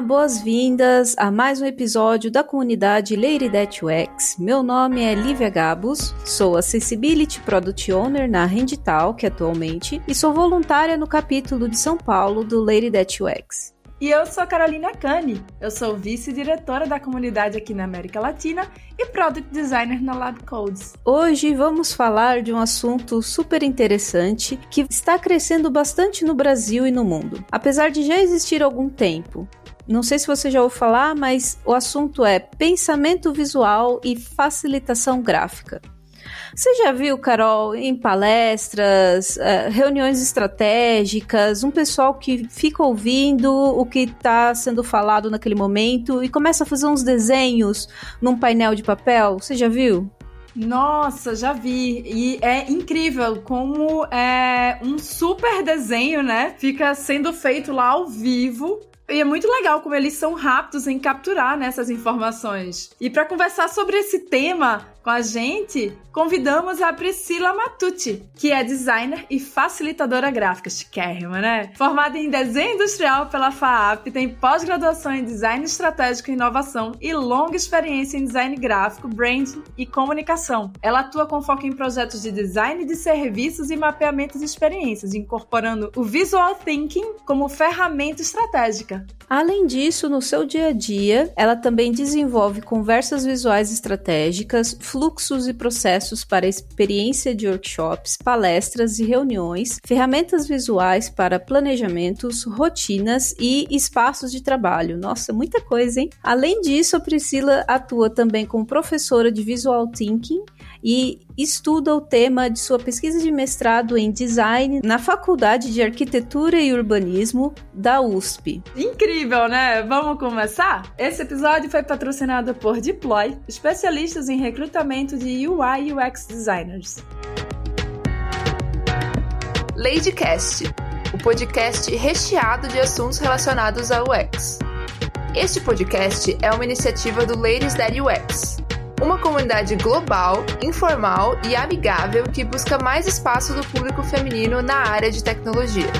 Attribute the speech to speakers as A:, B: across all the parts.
A: Olá, boas-vindas a mais um episódio da comunidade Lady That UX. Meu nome é Lívia Gabos, sou Accessibility Product Owner na Rendital, atualmente, e sou voluntária no capítulo de São Paulo do Lady That UX.
B: E eu sou Carolina Cani. Eu sou vice-diretora da comunidade aqui na América Latina e product designer na Lab Codes.
A: Hoje vamos falar de um assunto super interessante que está crescendo bastante no Brasil e no mundo. Apesar de já existir algum tempo, não sei se você já ouviu falar, mas o assunto é pensamento visual e facilitação gráfica. Você já viu, Carol, em palestras, uh, reuniões estratégicas, um pessoal que fica ouvindo o que está sendo falado naquele momento e começa a fazer uns desenhos num painel de papel? Você já viu?
B: Nossa, já vi. E é incrível como é um super desenho, né? Fica sendo feito lá ao vivo e é muito legal como eles são rápidos em capturar né, informações. E para conversar sobre esse tema, com a gente, convidamos a Priscila Matucci, que é designer e facilitadora gráfica, chiquérrima, né? Formada em desenho industrial pela FAAP, tem pós-graduação em design estratégico e inovação e longa experiência em design gráfico, branding e comunicação. Ela atua com foco em projetos de design de serviços e mapeamento de experiências, incorporando o visual thinking como ferramenta estratégica.
A: Além disso, no seu dia a dia, ela também desenvolve conversas visuais estratégicas, fluxos e processos para experiência de workshops, palestras e reuniões, ferramentas visuais para planejamentos, rotinas e espaços de trabalho. Nossa, muita coisa, hein? Além disso, a Priscila atua também como professora de Visual Thinking e estuda o tema de sua pesquisa de mestrado em design na Faculdade de Arquitetura e Urbanismo da USP.
B: Incrível, né? Vamos começar? Esse episódio foi patrocinado por Deploy, especialistas em recrutamento de UI e UX designers.
C: Ladycast, o podcast recheado de assuntos relacionados a UX. Este podcast é uma iniciativa do Ladies That UX uma comunidade global, informal e amigável que busca mais espaço do público feminino na área de tecnologia.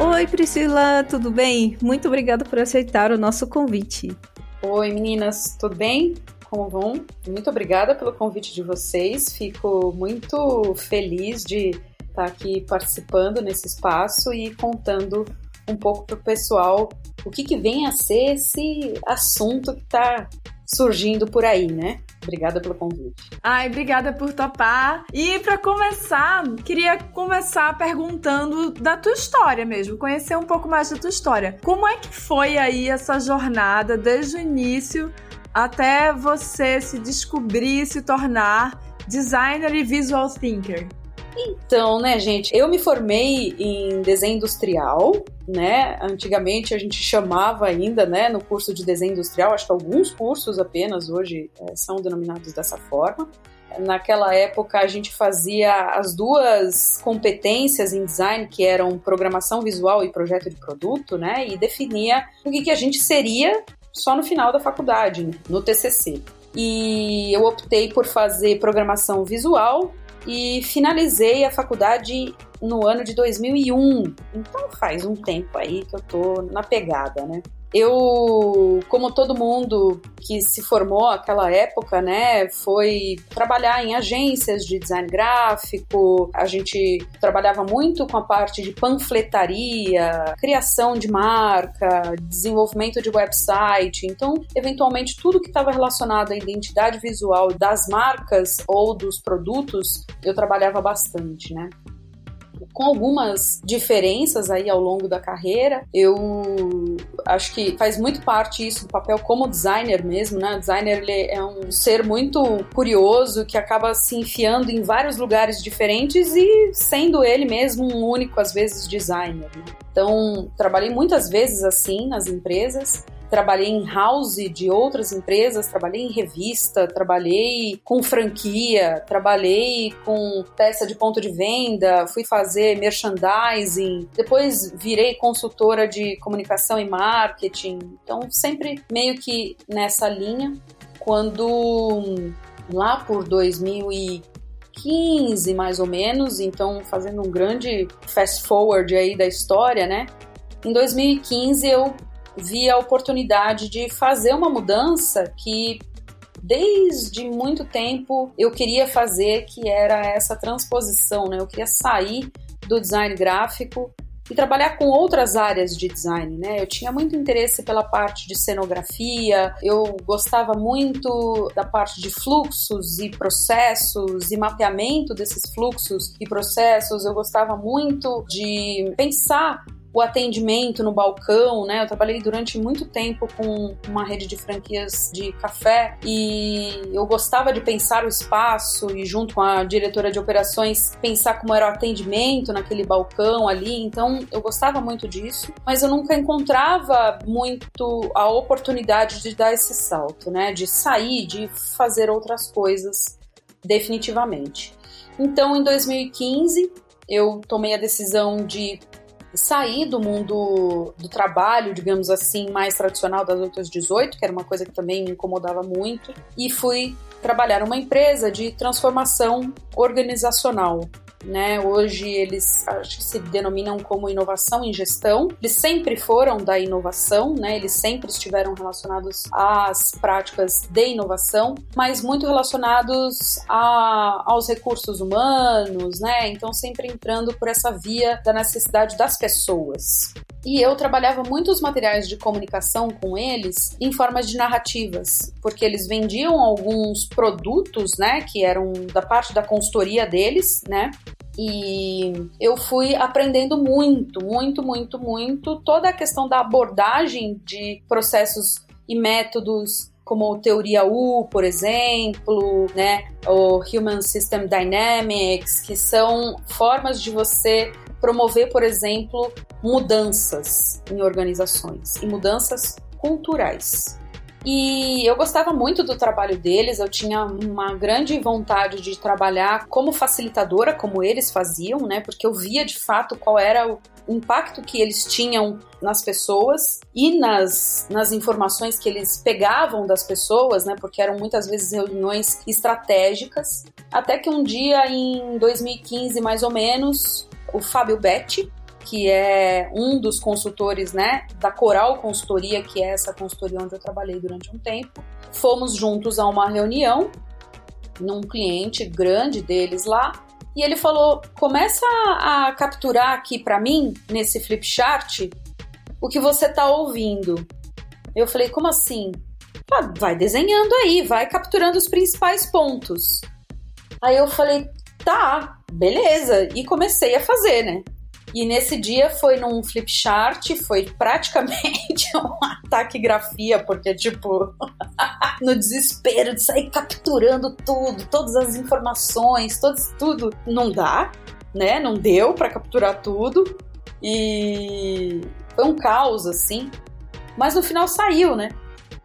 A: Oi, Priscila, tudo bem? Muito obrigada por aceitar o nosso convite.
D: Oi, meninas, tudo bem? Como vão? Muito obrigada pelo convite de vocês. Fico muito feliz de estar aqui participando nesse espaço e contando um pouco para o pessoal o que, que vem a ser esse assunto que está surgindo por aí, né? Obrigada pelo convite.
B: Ai, obrigada por topar. E para começar, queria começar perguntando da tua história mesmo, conhecer um pouco mais da tua história. Como é que foi aí essa jornada desde o início até você se descobrir, se tornar designer e visual thinker?
D: Então, né, gente, eu me formei em desenho industrial, né? Antigamente a gente chamava ainda, né, no curso de desenho industrial, acho que alguns cursos apenas hoje é, são denominados dessa forma. Naquela época a gente fazia as duas competências em design, que eram programação visual e projeto de produto, né? E definia o que, que a gente seria só no final da faculdade, no TCC. E eu optei por fazer programação visual e finalizei a faculdade no ano de 2001. Então faz um tempo aí que eu tô na pegada, né? Eu, como todo mundo que se formou naquela época, né, foi trabalhar em agências de design gráfico. A gente trabalhava muito com a parte de panfletaria, criação de marca, desenvolvimento de website. Então, eventualmente, tudo que estava relacionado à identidade visual das marcas ou dos produtos, eu trabalhava bastante, né? Com algumas diferenças aí ao longo da carreira. Eu acho que faz muito parte isso do papel como designer mesmo, né? O designer ele é um ser muito curioso que acaba se enfiando em vários lugares diferentes e sendo ele mesmo um único, às vezes, designer. Né? Então, trabalhei muitas vezes assim nas empresas trabalhei em house de outras empresas, trabalhei em revista, trabalhei com franquia, trabalhei com peça de ponto de venda, fui fazer merchandising, depois virei consultora de comunicação e marketing. Então, sempre meio que nessa linha. Quando lá por 2015 mais ou menos, então fazendo um grande fast forward aí da história, né? Em 2015 eu vi a oportunidade de fazer uma mudança que desde muito tempo eu queria fazer, que era essa transposição, né? Eu queria sair do design gráfico e trabalhar com outras áreas de design, né? Eu tinha muito interesse pela parte de cenografia, eu gostava muito da parte de fluxos e processos e mapeamento desses fluxos e processos, eu gostava muito de pensar o atendimento no balcão, né? Eu trabalhei durante muito tempo com uma rede de franquias de café e eu gostava de pensar o espaço e junto com a diretora de operações pensar como era o atendimento naquele balcão ali. Então eu gostava muito disso, mas eu nunca encontrava muito a oportunidade de dar esse salto, né? De sair, de fazer outras coisas definitivamente. Então, em 2015, eu tomei a decisão de sair do mundo do trabalho, digamos assim, mais tradicional das outras 18, que era uma coisa que também me incomodava muito, e fui trabalhar numa empresa de transformação organizacional né? Hoje eles acho que se denominam como inovação em gestão. Eles sempre foram da inovação, né? Eles sempre estiveram relacionados às práticas de inovação, mas muito relacionados a, aos recursos humanos, né? Então sempre entrando por essa via da necessidade das pessoas. E eu trabalhava muitos materiais de comunicação com eles em formas de narrativas, porque eles vendiam alguns produtos, né, que eram da parte da consultoria deles, né? E eu fui aprendendo muito, muito, muito, muito toda a questão da abordagem de processos e métodos como teoria U, por exemplo, né, o Human System Dynamics, que são formas de você promover, por exemplo, mudanças em organizações e mudanças culturais. E eu gostava muito do trabalho deles, eu tinha uma grande vontade de trabalhar como facilitadora, como eles faziam, né? Porque eu via de fato qual era o impacto que eles tinham nas pessoas e nas, nas informações que eles pegavam das pessoas, né? Porque eram muitas vezes reuniões estratégicas. Até que um dia, em 2015 mais ou menos, o Fábio Betti, que é um dos consultores, né, da Coral Consultoria, que é essa consultoria onde eu trabalhei durante um tempo. Fomos juntos a uma reunião num cliente grande deles lá, e ele falou: "Começa a capturar aqui para mim nesse flip chart o que você tá ouvindo". Eu falei: "Como assim?" Ah, vai desenhando aí, vai capturando os principais pontos. Aí eu falei: "Tá, beleza", e comecei a fazer, né? E nesse dia foi num flip chart, foi praticamente uma taquigrafia, porque, tipo, no desespero de sair capturando tudo, todas as informações, todos, tudo, não dá, né? Não deu para capturar tudo. E foi um caos, assim. Mas no final saiu, né?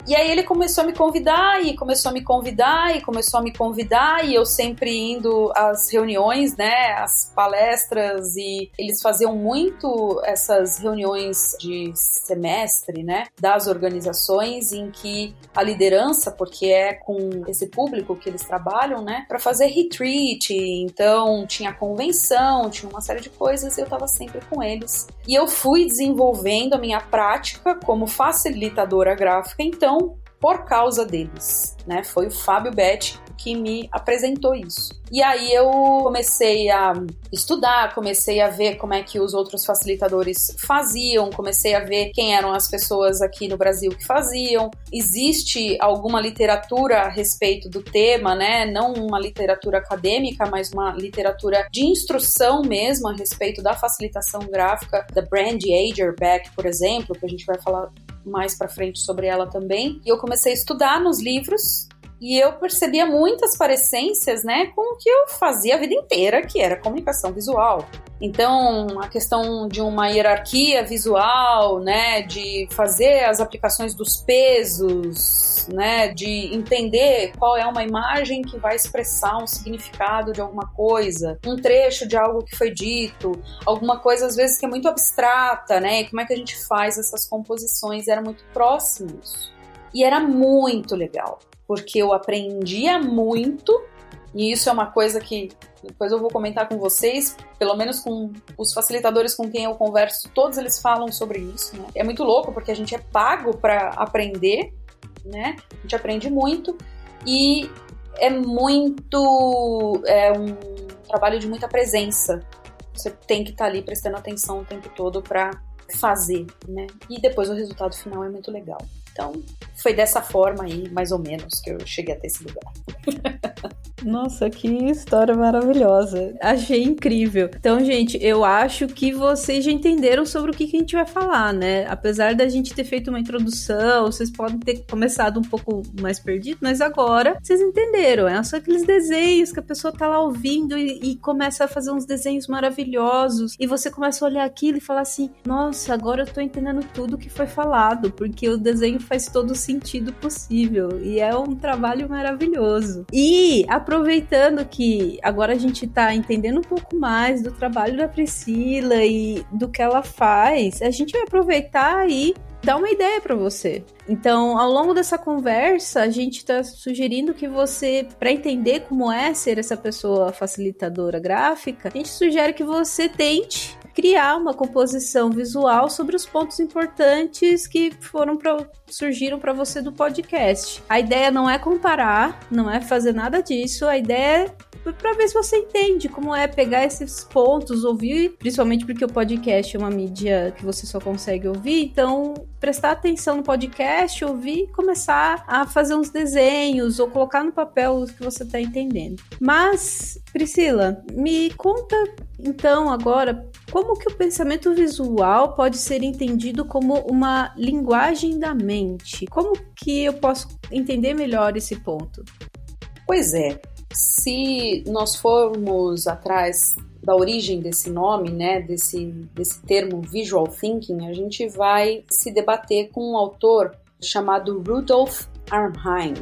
D: E aí ele começou a me convidar e começou a me convidar e começou a me convidar e eu sempre indo às reuniões, né, às palestras e eles faziam muito essas reuniões de semestre, né, das organizações em que a liderança, porque é com esse público que eles trabalham, né, para fazer retreat, então tinha convenção, tinha uma série de coisas e eu tava sempre com eles. E eu fui desenvolvendo a minha prática como facilitadora gráfica, então por causa deles, né? Foi o Fábio Betti que me apresentou isso. E aí eu comecei a estudar, comecei a ver como é que os outros facilitadores faziam, comecei a ver quem eram as pessoas aqui no Brasil que faziam. Existe alguma literatura a respeito do tema, né? Não uma literatura acadêmica, mas uma literatura de instrução mesmo a respeito da facilitação gráfica, da Brandy Agerbeck, por exemplo, que a gente vai falar mais para frente sobre ela também. E eu comecei a estudar nos livros e eu percebia muitas parecências, né, com o que eu fazia a vida inteira, que era comunicação visual. Então, a questão de uma hierarquia visual, né, de fazer as aplicações dos pesos, né, de entender qual é uma imagem que vai expressar um significado de alguma coisa, um trecho de algo que foi dito, alguma coisa às vezes que é muito abstrata, né, e como é que a gente faz essas composições, era muito próximos. E era muito legal porque eu aprendia muito, e isso é uma coisa que depois eu vou comentar com vocês, pelo menos com os facilitadores com quem eu converso, todos eles falam sobre isso, né? É muito louco porque a gente é pago para aprender, né? A gente aprende muito e é muito é um trabalho de muita presença. Você tem que estar tá ali prestando atenção o tempo todo para fazer, né? E depois o resultado final é muito legal. Então, foi dessa forma aí, mais ou menos, que eu cheguei até esse lugar.
A: Nossa, que história maravilhosa. Achei incrível. Então, gente, eu acho que vocês já entenderam sobre o que, que a gente vai falar, né? Apesar da gente ter feito uma introdução, vocês podem ter começado um pouco mais perdido, mas agora vocês entenderam. É só aqueles desenhos que a pessoa tá lá ouvindo e, e começa a fazer uns desenhos maravilhosos. E você começa a olhar aquilo e falar assim: nossa, agora eu tô entendendo tudo que foi falado, porque o desenho faz todo o sentido possível. E é um trabalho maravilhoso. E aproveitando que agora a gente tá entendendo um pouco mais do trabalho da Priscila e do que ela faz, a gente vai aproveitar e dar uma ideia para você. Então, ao longo dessa conversa, a gente está sugerindo que você, para entender como é ser essa pessoa facilitadora gráfica, a gente sugere que você tente criar uma composição visual sobre os pontos importantes que foram pra, surgiram para você do podcast. A ideia não é comparar, não é fazer nada disso, a ideia é para ver se você entende como é pegar esses pontos, ouvir, principalmente porque o podcast é uma mídia que você só consegue ouvir, então prestar atenção no podcast, ouvir e começar a fazer uns desenhos ou colocar no papel o que você está entendendo. Mas, Priscila, me conta então agora como que o pensamento visual pode ser entendido como uma linguagem da mente? Como que eu posso entender melhor esse ponto?
D: Pois é, se nós formos atrás da origem desse nome, né, desse, desse termo visual thinking, a gente vai se debater com um autor chamado Rudolf Arnheim.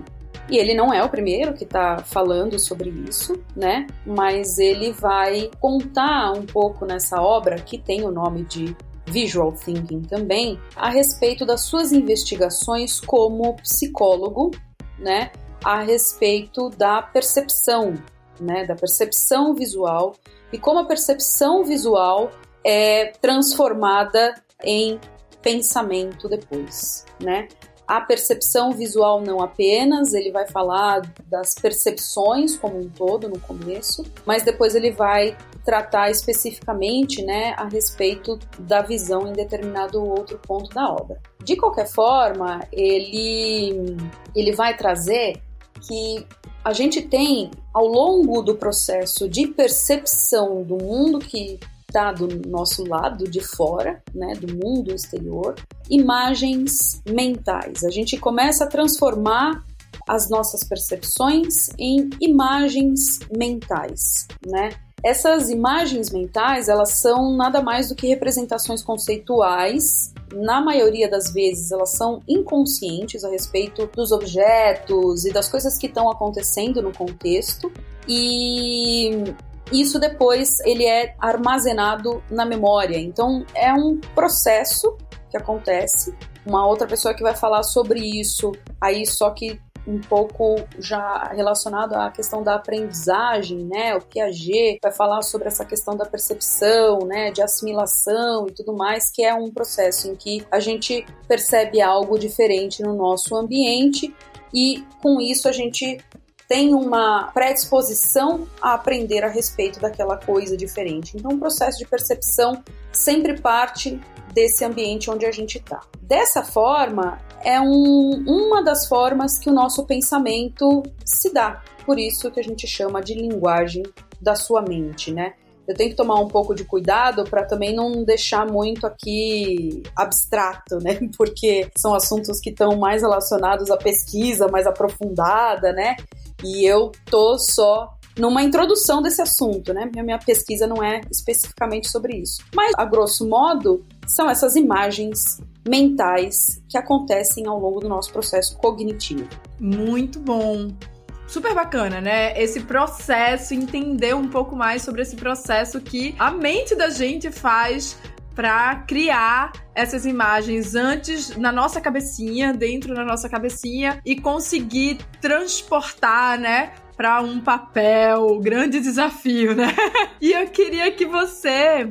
D: E ele não é o primeiro que está falando sobre isso, né? Mas ele vai contar um pouco nessa obra, que tem o nome de Visual Thinking também, a respeito das suas investigações como psicólogo, né? A respeito da percepção, né? Da percepção visual e como a percepção visual é transformada em pensamento depois, né? a percepção visual não apenas, ele vai falar das percepções como um todo no começo, mas depois ele vai tratar especificamente né, a respeito da visão em determinado outro ponto da obra. De qualquer forma, ele, ele vai trazer que a gente tem, ao longo do processo de percepção do mundo que está do nosso lado de fora, né, do mundo exterior, imagens mentais. A gente começa a transformar as nossas percepções em imagens mentais, né? Essas imagens mentais, elas são nada mais do que representações conceituais. Na maioria das vezes, elas são inconscientes a respeito dos objetos e das coisas que estão acontecendo no contexto. E isso depois ele é armazenado na memória. Então é um processo que acontece. Uma outra pessoa que vai falar sobre isso, aí só que um pouco já relacionado à questão da aprendizagem, né? O Piaget vai falar sobre essa questão da percepção, né? De assimilação e tudo mais, que é um processo em que a gente percebe algo diferente no nosso ambiente e com isso a gente tem uma predisposição a aprender a respeito daquela coisa diferente. Então, o processo de percepção sempre parte desse ambiente onde a gente está. Dessa forma, é um, uma das formas que o nosso pensamento se dá. Por isso que a gente chama de linguagem da sua mente, né? Eu tenho que tomar um pouco de cuidado para também não deixar muito aqui abstrato, né? Porque são assuntos que estão mais relacionados à pesquisa mais aprofundada, né? E eu tô só numa introdução desse assunto, né? Minha, minha pesquisa não é especificamente sobre isso. Mas, a grosso modo, são essas imagens mentais que acontecem ao longo do nosso processo cognitivo.
B: Muito bom. Super bacana, né? Esse processo, entender um pouco mais sobre esse processo que a mente da gente faz para criar essas imagens antes na nossa cabecinha, dentro da nossa cabecinha e conseguir transportar, né, para um papel, grande desafio, né? e eu queria que você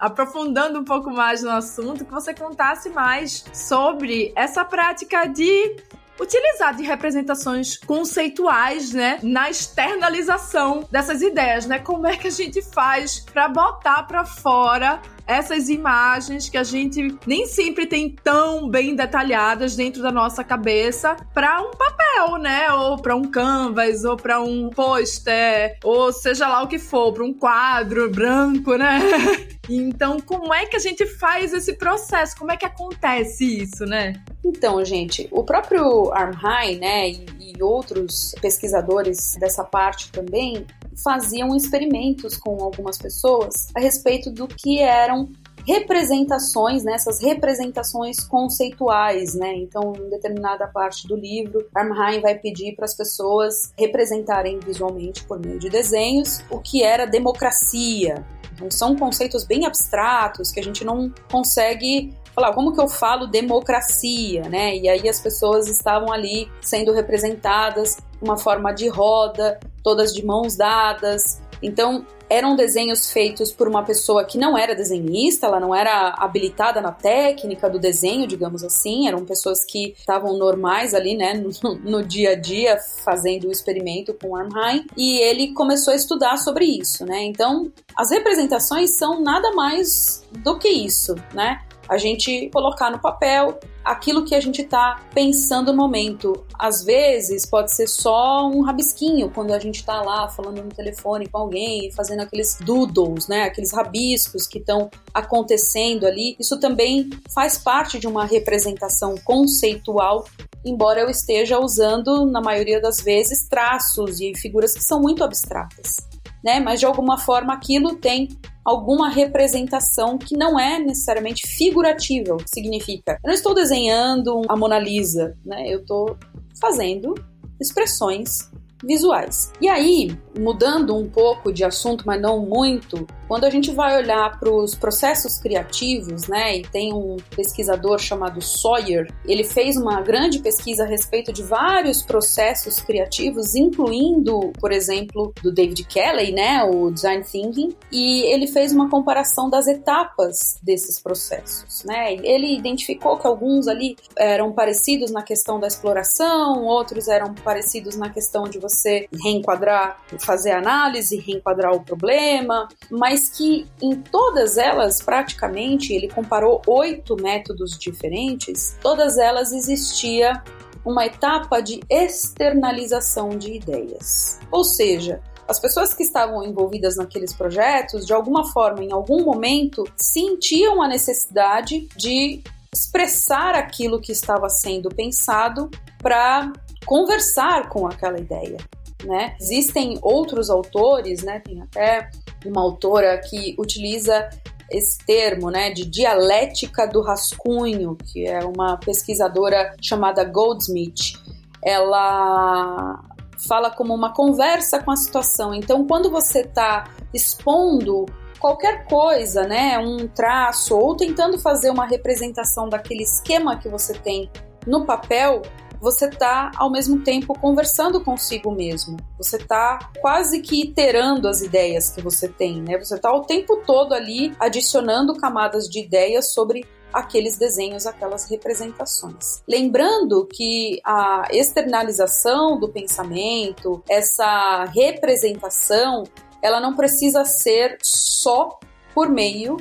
B: aprofundando um pouco mais no assunto, que você contasse mais sobre essa prática de utilizar de representações conceituais, né, na externalização dessas ideias, né? Como é que a gente faz para botar para fora essas imagens que a gente nem sempre tem tão bem detalhadas dentro da nossa cabeça para um papel, né? Ou para um canvas, ou para um pôster, ou seja lá o que for, para um quadro branco, né? Então, como é que a gente faz esse processo? Como é que acontece isso, né?
D: Então, gente, o próprio Armheim, né, e, e outros pesquisadores dessa parte também faziam experimentos com algumas pessoas a respeito do que eram representações, né, essas representações conceituais, né? Então, em determinada parte do livro, Armheim vai pedir para as pessoas representarem visualmente por meio de desenhos o que era democracia. Então, são conceitos bem abstratos que a gente não consegue falar como que eu falo democracia, né? E aí as pessoas estavam ali sendo representadas uma forma de roda, todas de mãos dadas. Então, eram desenhos feitos por uma pessoa que não era desenhista, ela não era habilitada na técnica do desenho, digamos assim, eram pessoas que estavam normais ali, né, no, no dia a dia, fazendo o experimento com Armheim, e ele começou a estudar sobre isso, né? Então, as representações são nada mais do que isso, né? A gente colocar no papel aquilo que a gente está pensando no momento. Às vezes pode ser só um rabisquinho quando a gente está lá falando no telefone com alguém, fazendo aqueles doodles, né, aqueles rabiscos que estão acontecendo ali. Isso também faz parte de uma representação conceitual embora eu esteja usando, na maioria das vezes, traços e figuras que são muito abstratas. Né? Mas de alguma forma aquilo tem alguma representação que não é necessariamente figurativa, significa. Eu não estou desenhando a Mona Lisa, né? Eu estou fazendo expressões visuais. E aí, mudando um pouco de assunto, mas não muito, quando a gente vai olhar para os processos criativos, né, e tem um pesquisador chamado Sawyer, ele fez uma grande pesquisa a respeito de vários processos criativos, incluindo, por exemplo, do David Kelley, né, o Design Thinking, e ele fez uma comparação das etapas desses processos, né. Ele identificou que alguns ali eram parecidos na questão da exploração, outros eram parecidos na questão de você reenquadrar fazer análise, reenquadrar o problema, mas que em todas elas, praticamente, ele comparou oito métodos diferentes, todas elas existia uma etapa de externalização de ideias. Ou seja, as pessoas que estavam envolvidas naqueles projetos, de alguma forma, em algum momento, sentiam a necessidade de expressar aquilo que estava sendo pensado para conversar com aquela ideia né? Existem outros autores, né? Tem até uma autora que utiliza esse termo, né, de dialética do rascunho, que é uma pesquisadora chamada Goldsmith. Ela fala como uma conversa com a situação. Então, quando você está expondo qualquer coisa, né, um traço ou tentando fazer uma representação daquele esquema que você tem no papel, você está ao mesmo tempo conversando consigo mesmo. Você está quase que iterando as ideias que você tem, né? Você está o tempo todo ali adicionando camadas de ideias sobre aqueles desenhos, aquelas representações. Lembrando que a externalização do pensamento, essa representação, ela não precisa ser só por meio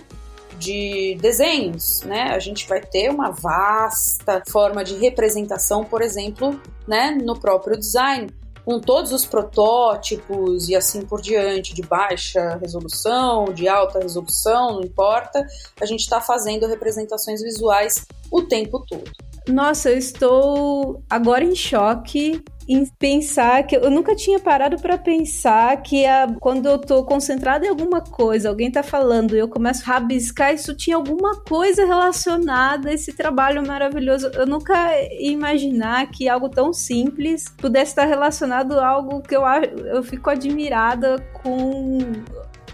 D: de desenhos, né? A gente vai ter uma vasta forma de representação, por exemplo, né, no próprio design, com todos os protótipos e assim por diante, de baixa resolução, de alta resolução, não importa, a gente está fazendo representações visuais o tempo todo.
A: Nossa, eu estou agora em choque em pensar que eu nunca tinha parado para pensar que a, quando eu tô concentrada em alguma coisa, alguém tá falando e eu começo a rabiscar, isso tinha alguma coisa relacionada a esse trabalho maravilhoso. Eu nunca ia imaginar que algo tão simples pudesse estar relacionado a algo que eu, eu fico admirada com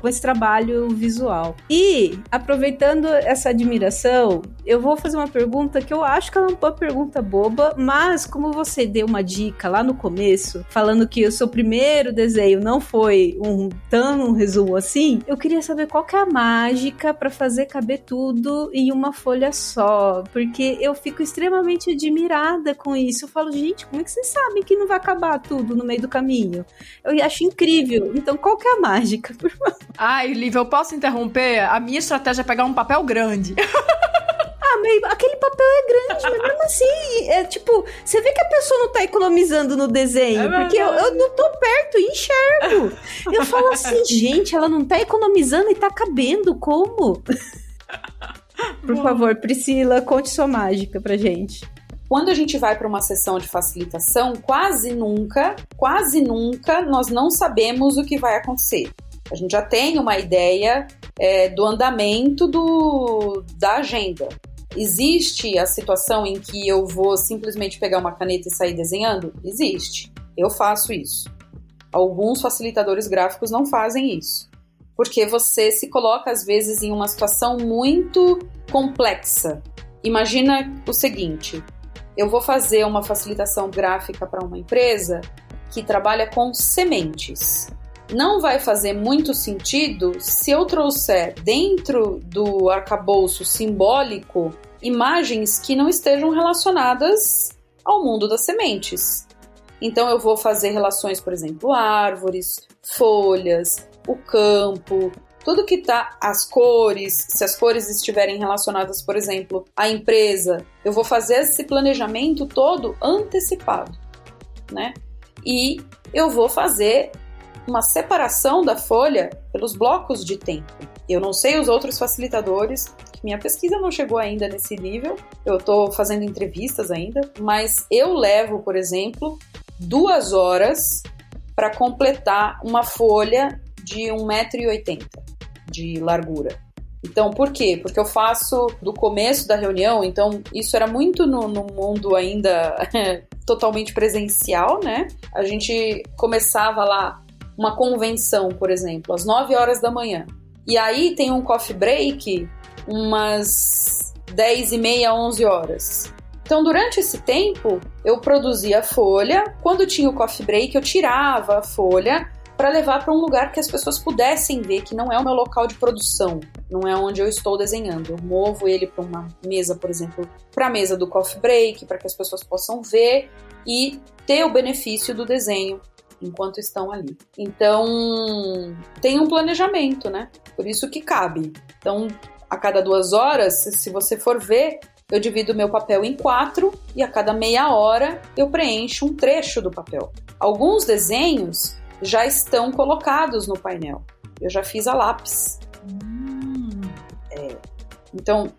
A: com esse trabalho visual. E, aproveitando essa admiração, eu vou fazer uma pergunta que eu acho que é uma pergunta boba, mas como você deu uma dica lá no começo, falando que o seu primeiro desenho não foi um tão um resumo assim, eu queria saber qual que é a mágica para fazer caber tudo em uma folha só, porque eu fico extremamente admirada com isso. Eu falo, gente, como é que vocês sabem que não vai acabar tudo no meio do caminho? Eu acho incrível. Então, qual que é a mágica, por favor?
B: Ai, Lívia, eu posso interromper? A minha estratégia é pegar um papel grande.
A: Ah, meio, aquele papel é grande, mas mesmo assim, é tipo, você vê que a pessoa não tá economizando no desenho, é porque eu, eu, não tô perto e enxergo. Eu falo assim, gente, ela não tá economizando e tá cabendo, como? Por favor, Priscila, conte sua mágica pra gente.
D: Quando a gente vai para uma sessão de facilitação, quase nunca, quase nunca nós não sabemos o que vai acontecer. A gente já tem uma ideia é, do andamento do, da agenda. Existe a situação em que eu vou simplesmente pegar uma caneta e sair desenhando? Existe. Eu faço isso. Alguns facilitadores gráficos não fazem isso. Porque você se coloca, às vezes, em uma situação muito complexa. Imagina o seguinte: eu vou fazer uma facilitação gráfica para uma empresa que trabalha com sementes. Não vai fazer muito sentido se eu trouxer dentro do arcabouço simbólico imagens que não estejam relacionadas ao mundo das sementes. Então eu vou fazer relações, por exemplo, árvores, folhas, o campo, tudo que tá as cores, se as cores estiverem relacionadas, por exemplo, à empresa, eu vou fazer esse planejamento todo antecipado, né? E eu vou fazer uma separação da folha pelos blocos de tempo. Eu não sei os outros facilitadores, minha pesquisa não chegou ainda nesse nível, eu estou fazendo entrevistas ainda, mas eu levo, por exemplo, duas horas para completar uma folha de 1,80m de largura. Então, por quê? Porque eu faço do começo da reunião, então isso era muito no, no mundo ainda totalmente presencial, né? A gente começava lá uma convenção, por exemplo, às 9 horas da manhã. E aí tem um coffee break umas 10 e meia, 11 horas. Então, durante esse tempo, eu produzia a folha. Quando tinha o coffee break, eu tirava a folha para levar para um lugar que as pessoas pudessem ver que não é o meu local de produção, não é onde eu estou desenhando. Eu movo ele para uma mesa, por exemplo, para a mesa do coffee break, para que as pessoas possam ver e ter o benefício do desenho enquanto estão ali. Então, tem um planejamento, né? Por isso que cabe. Então, a cada duas horas, se você for ver, eu divido meu papel em quatro e a cada meia hora eu preencho um trecho do papel. Alguns desenhos já estão colocados no painel. Eu já fiz a lápis. Hum. É. Então,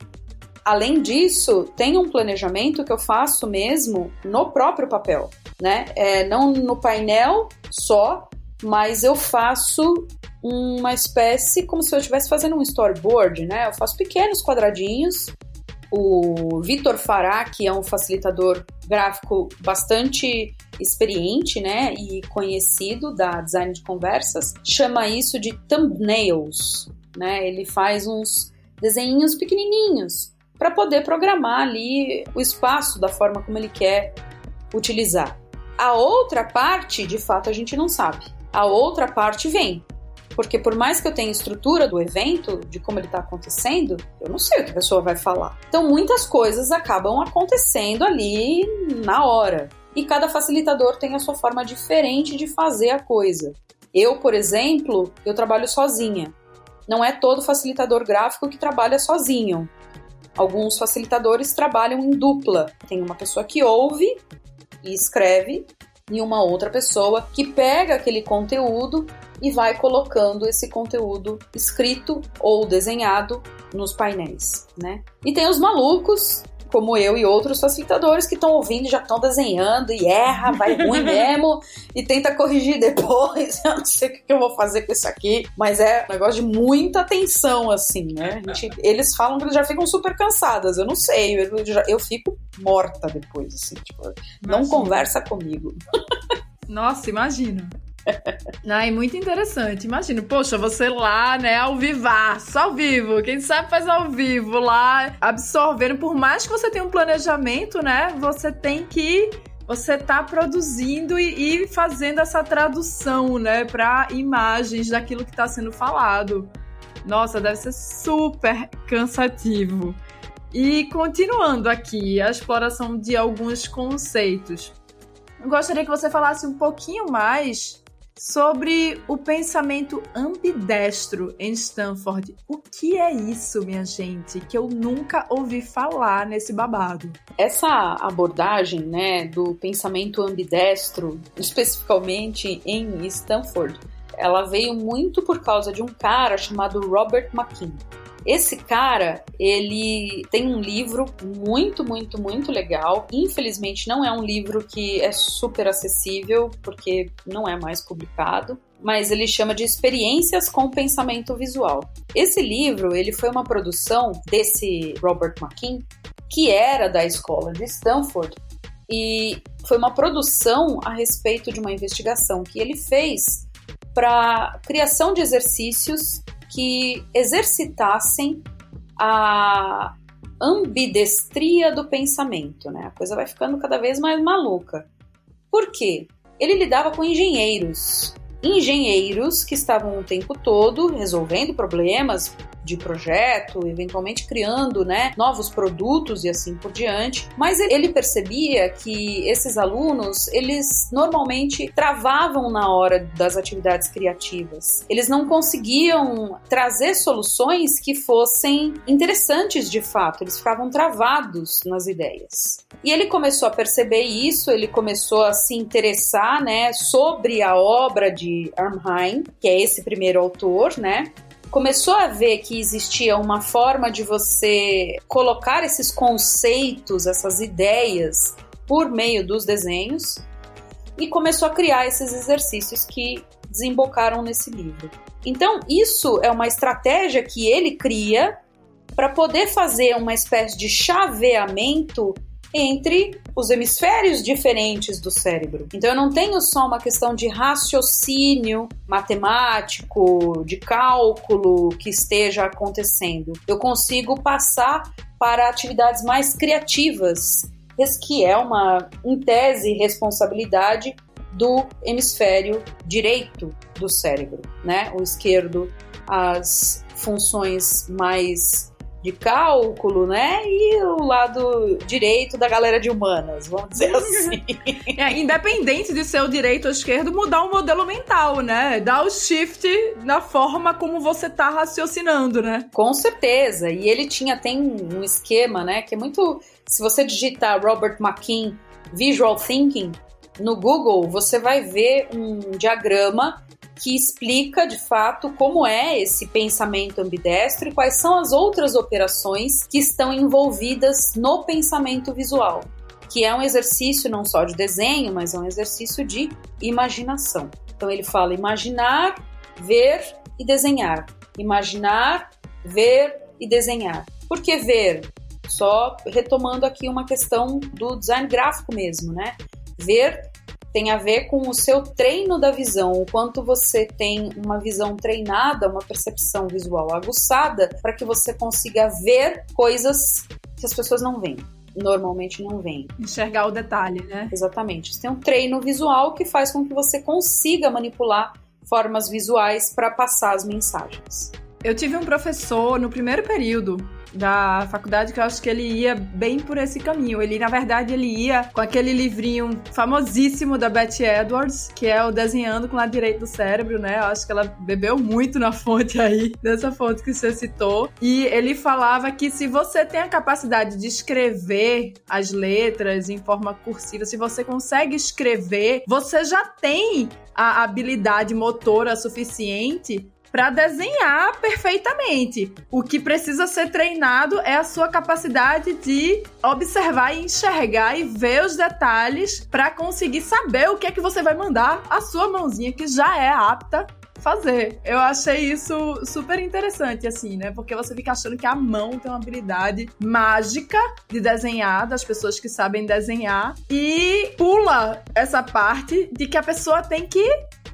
D: além disso, tem um planejamento que eu faço mesmo no próprio papel, né? É, não no painel só, mas eu faço uma espécie como se eu estivesse fazendo um storyboard, né? Eu faço pequenos quadradinhos. O Vitor Fará, que é um facilitador gráfico bastante experiente, né, e conhecido da design de conversas, chama isso de thumbnails, né? Ele faz uns desenhinhos pequenininhos para poder programar ali o espaço da forma como ele quer utilizar. A outra parte, de fato, a gente não sabe. A outra parte vem. Porque por mais que eu tenha estrutura do evento, de como ele está acontecendo, eu não sei o que a pessoa vai falar. Então muitas coisas acabam acontecendo ali na hora. E cada facilitador tem a sua forma diferente de fazer a coisa. Eu, por exemplo, eu trabalho sozinha. Não é todo facilitador gráfico que trabalha sozinho. Alguns facilitadores trabalham em dupla. Tem uma pessoa que ouve e escreve e uma outra pessoa que pega aquele conteúdo e vai colocando esse conteúdo escrito ou desenhado nos painéis, né? E tem os malucos como eu e outros facilitadores que estão ouvindo e já estão desenhando e erra, vai ruim mesmo e tenta corrigir depois. Eu não sei o que eu vou fazer com isso aqui, mas é um negócio de muita atenção, assim, né? Gente, eles falam que eles já ficam super cansadas. Eu não sei, eu, já, eu fico morta depois, assim, tipo, não conversa comigo.
B: Nossa, imagino. Ai, muito interessante. Imagina, poxa, você lá, né, ao vivaço, ao vivo. Quem sabe faz ao vivo lá, absorvendo. Por mais que você tenha um planejamento, né, você tem que você tá produzindo e, e, fazendo essa tradução, né, para imagens daquilo que está sendo falado. Nossa, deve ser super cansativo. E continuando aqui a exploração de alguns conceitos, gostaria que você falasse um pouquinho mais sobre o pensamento ambidestro em Stanford. O que é isso, minha gente? Que eu nunca ouvi falar nesse babado.
D: Essa abordagem, né, do pensamento ambidestro, especificamente em Stanford, ela veio muito por causa de um cara chamado Robert McKean. Esse cara, ele tem um livro muito, muito, muito legal. Infelizmente, não é um livro que é super acessível, porque não é mais publicado mas ele chama de Experiências com Pensamento Visual. Esse livro, ele foi uma produção desse Robert McKean, que era da escola de Stanford, e foi uma produção a respeito de uma investigação que ele fez para criação de exercícios que exercitassem a ambidestria do pensamento, né? A coisa vai ficando cada vez mais maluca. Por quê? Ele lidava com engenheiros, engenheiros que estavam o tempo todo resolvendo problemas, de projeto, eventualmente criando né, novos produtos e assim por diante. Mas ele percebia que esses alunos, eles normalmente travavam na hora das atividades criativas. Eles não conseguiam trazer soluções que fossem interessantes de fato, eles ficavam travados nas ideias. E ele começou a perceber isso, ele começou a se interessar, né, sobre a obra de Arnheim, que é esse primeiro autor, né? Começou a ver que existia uma forma de você colocar esses conceitos, essas ideias por meio dos desenhos e começou a criar esses exercícios que desembocaram nesse livro. Então, isso é uma estratégia que ele cria para poder fazer uma espécie de chaveamento entre os hemisférios diferentes do cérebro. Então eu não tenho só uma questão de raciocínio matemático, de cálculo que esteja acontecendo. Eu consigo passar para atividades mais criativas, que é uma, em tese, responsabilidade do hemisfério direito do cérebro, né? O esquerdo, as funções mais de cálculo, né? E o lado direito da galera de humanas, vamos dizer assim.
B: é, independente de ser o direito ou esquerdo, mudar o modelo mental, né? Dar o shift na forma como você tá raciocinando, né?
D: Com certeza. E ele tinha, tem um esquema, né? Que é muito. Se você digitar Robert McKean Visual Thinking no Google, você vai ver um diagrama que explica de fato como é esse pensamento ambidestro e quais são as outras operações que estão envolvidas no pensamento visual, que é um exercício não só de desenho, mas é um exercício de imaginação. Então ele fala imaginar, ver e desenhar. Imaginar, ver e desenhar. Por que ver? Só retomando aqui uma questão do design gráfico mesmo, né? Ver tem a ver com o seu treino da visão, o quanto você tem uma visão treinada, uma percepção visual aguçada, para que você consiga ver coisas que as pessoas não veem normalmente não veem.
B: Enxergar o detalhe, né?
D: Exatamente. Você tem um treino visual que faz com que você consiga manipular formas visuais para passar as mensagens.
B: Eu tive um professor no primeiro período da faculdade que eu acho que ele ia bem por esse caminho. Ele, na verdade, ele ia com aquele livrinho famosíssimo da Betty Edwards, que é o Desenhando com o lado direito do cérebro, né? Eu acho que ela bebeu muito na fonte aí, dessa fonte que você citou. E ele falava que se você tem a capacidade de escrever as letras em forma cursiva, se você consegue escrever, você já tem a habilidade motora suficiente para desenhar perfeitamente. O que precisa ser treinado é a sua capacidade de observar e enxergar e ver os detalhes para conseguir saber o que é que você vai mandar a sua mãozinha que já é apta fazer. Eu achei isso super interessante, assim, né? Porque você fica achando que a mão tem uma habilidade mágica de desenhar, das pessoas que sabem desenhar, e pula essa parte de que a pessoa tem que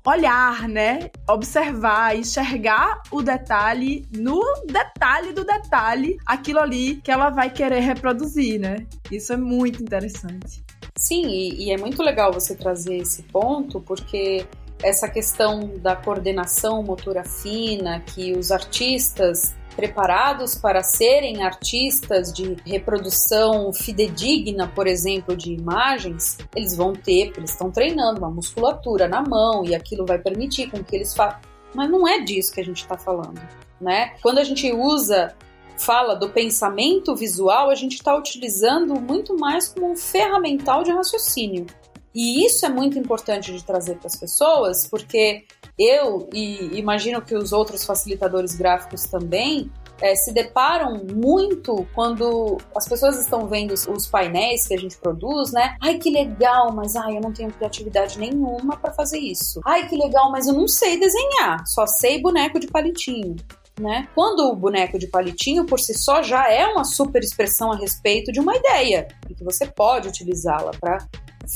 B: olhar, né? Observar, enxergar o detalhe no detalhe do detalhe, aquilo ali que ela vai querer reproduzir, né? Isso é muito interessante.
D: Sim, e, e é muito legal você trazer esse ponto, porque essa questão da coordenação motora fina, que os artistas preparados para serem artistas de reprodução fidedigna, por exemplo, de imagens, eles vão ter, eles estão treinando uma musculatura na mão e aquilo vai permitir com que eles façam. Mas não é disso que a gente está falando, né? Quando a gente usa fala do pensamento visual, a gente está utilizando muito mais como um ferramental de raciocínio. E isso é muito importante de trazer para as pessoas, porque eu e imagino que os outros facilitadores gráficos também é, se deparam muito quando as pessoas estão vendo os painéis que a gente produz, né? Ai, que legal, mas ai, eu não tenho criatividade nenhuma para fazer isso. Ai, que legal, mas eu não sei desenhar, só sei boneco de palitinho. Né? Quando o boneco de palitinho por si só já é uma super expressão a respeito de uma ideia e que você pode utilizá-la para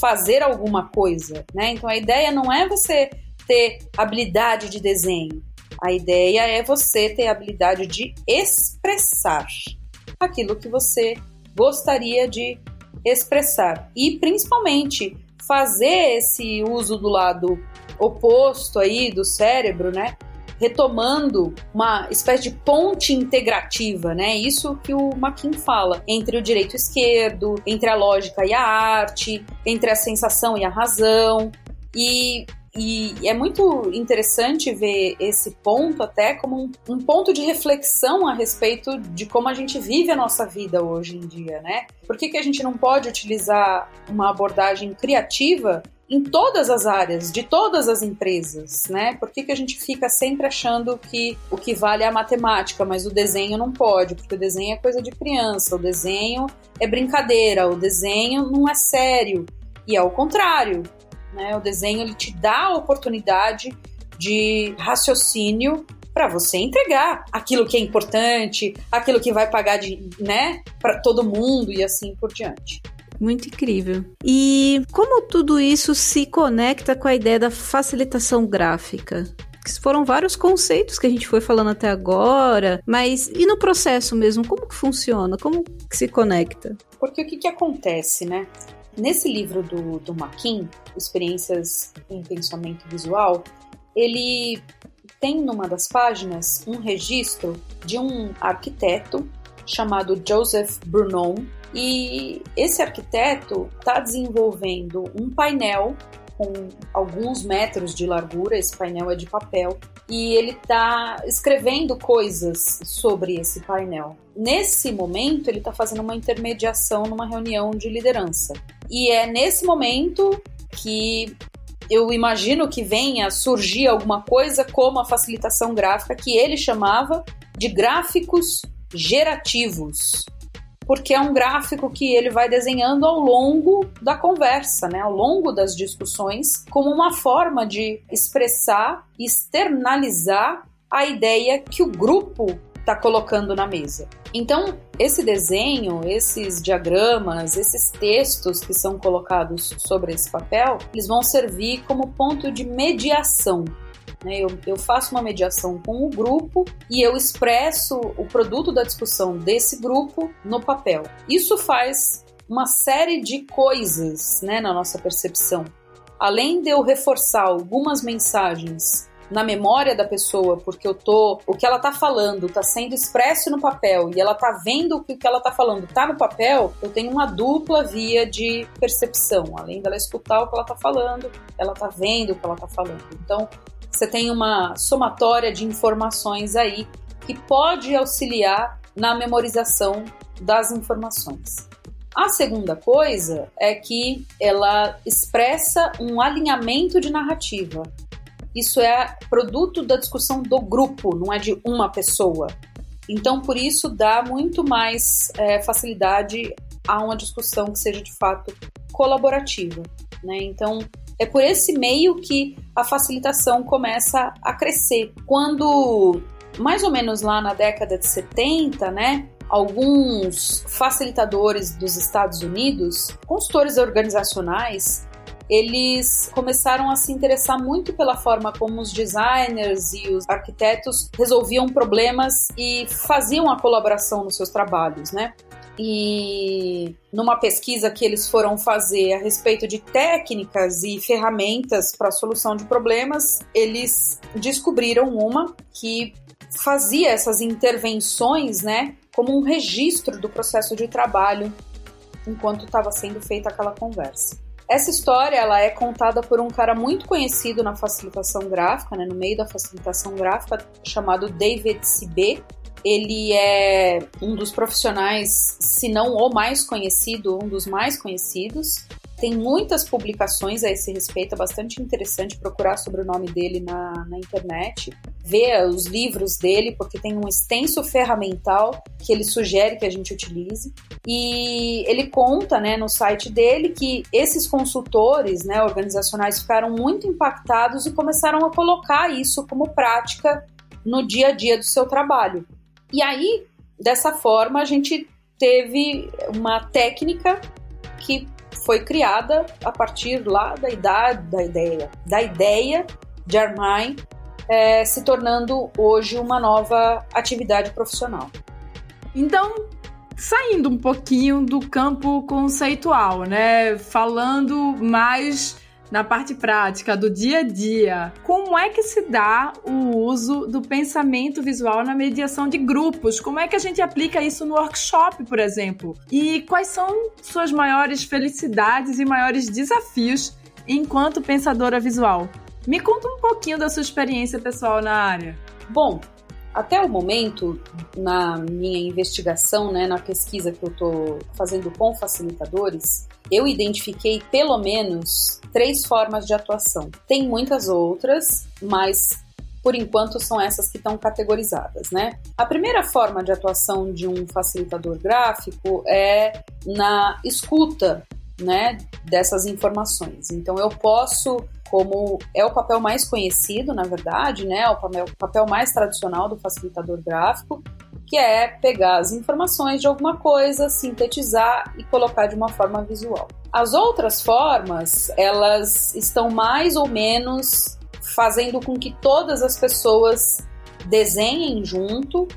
D: fazer alguma coisa, né? Então a ideia não é você ter habilidade de desenho. A ideia é você ter habilidade de expressar aquilo que você gostaria de expressar e principalmente fazer esse uso do lado oposto aí do cérebro, né? Retomando uma espécie de ponte integrativa, né? Isso que o Maquin fala entre o direito esquerdo, entre a lógica e a arte, entre a sensação e a razão. E e é muito interessante ver esse ponto até como um, um, ponto de reflexão a respeito de como a gente vive a nossa vida hoje em dia, né? Por que, que a gente não pode utilizar uma abordagem criativa em todas as áreas, de todas as empresas, né? Por que, que a gente fica sempre achando que o que vale é a matemática, mas o desenho não pode, porque o desenho é coisa de criança, o desenho é brincadeira, o desenho não é sério. E é o contrário, né? O desenho ele te dá a oportunidade de raciocínio para você entregar aquilo que é importante, aquilo que vai pagar de, né, para todo mundo e assim por diante.
A: Muito incrível. E como tudo isso se conecta com a ideia da facilitação gráfica? foram vários conceitos que a gente foi falando até agora, mas e no processo mesmo, como que funciona? Como que se conecta?
D: Porque o que, que acontece, né? Nesse livro do, do Maquin, Experiências em Pensamento Visual, ele tem numa das páginas um registro de um arquiteto chamado Joseph Brunon e esse arquiteto está desenvolvendo um painel com alguns metros de largura, esse painel é de papel, e ele está escrevendo coisas sobre esse painel. Nesse momento, ele está fazendo uma intermediação numa reunião de liderança. E é nesse momento que eu imagino que venha surgir alguma coisa como a facilitação gráfica que ele chamava de gráficos gerativos porque é um gráfico que ele vai desenhando ao longo da conversa, né, ao longo das discussões, como uma forma de expressar, externalizar a ideia que o grupo está colocando na mesa. Então, esse desenho, esses diagramas, esses textos que são colocados sobre esse papel, eles vão servir como ponto de mediação né? Eu, eu faço uma mediação com o grupo e eu expresso o produto da discussão desse grupo no papel. Isso faz uma série de coisas né, na nossa percepção. Além de eu reforçar algumas mensagens na memória da pessoa, porque eu tô, o que ela tá falando tá sendo expresso no papel e ela tá vendo que o que ela tá falando tá no papel, eu tenho uma dupla via de percepção. Além dela escutar o que ela tá falando, ela tá vendo o que ela tá falando. Então, você tem uma somatória de informações aí que pode auxiliar na memorização das informações. A segunda coisa é que ela expressa um alinhamento de narrativa. Isso é produto da discussão do grupo, não é de uma pessoa. Então, por isso, dá muito mais é, facilidade a uma discussão que seja de fato colaborativa. Né? Então, é por esse meio que a facilitação começa a crescer. Quando, mais ou menos lá na década de 70, né, alguns facilitadores dos Estados Unidos, consultores organizacionais, eles começaram a se interessar muito pela forma como os designers e os arquitetos resolviam problemas e faziam a colaboração nos seus trabalhos, né? E numa pesquisa que eles foram fazer a respeito de técnicas e ferramentas para a solução de problemas, eles descobriram uma que fazia essas intervenções, né, como um registro do processo de trabalho enquanto estava sendo feita aquela conversa. Essa história ela é contada por um cara muito conhecido na facilitação gráfica, né, no meio da facilitação gráfica, chamado David C.B. Ele é um dos profissionais, se não o mais conhecido, um dos mais conhecidos. Tem muitas publicações a esse respeito, é bastante interessante procurar sobre o nome dele na, na internet, ver os livros dele, porque tem um extenso ferramental que ele sugere que a gente utilize. E ele conta né, no site dele que esses consultores né, organizacionais ficaram muito impactados e começaram a colocar isso como prática no dia a dia do seu trabalho. E aí, dessa forma, a gente teve uma técnica que foi criada a partir lá da idade da ideia, da ideia de Armine é, se tornando hoje uma nova atividade profissional.
B: Então, saindo um pouquinho do campo conceitual, né? Falando mais na parte prática do dia a dia, como é que se dá o uso do pensamento visual na mediação de grupos? Como é que a gente aplica isso no workshop, por exemplo? E quais são suas maiores felicidades e maiores desafios enquanto pensadora visual? Me conta um pouquinho da sua experiência pessoal na área.
D: Bom, até o momento, na minha investigação, né, na pesquisa que eu estou fazendo com facilitadores, eu identifiquei pelo menos três formas de atuação. Tem muitas outras, mas por enquanto são essas que estão categorizadas, né? A primeira forma de atuação de um facilitador gráfico é na escuta, né, dessas informações. Então eu posso como é o papel mais conhecido, na verdade, né, papel, o papel mais tradicional do facilitador gráfico, que é pegar as informações de alguma coisa, sintetizar e colocar de uma forma visual. As outras formas, elas estão mais ou menos fazendo com que todas as pessoas desenhem junto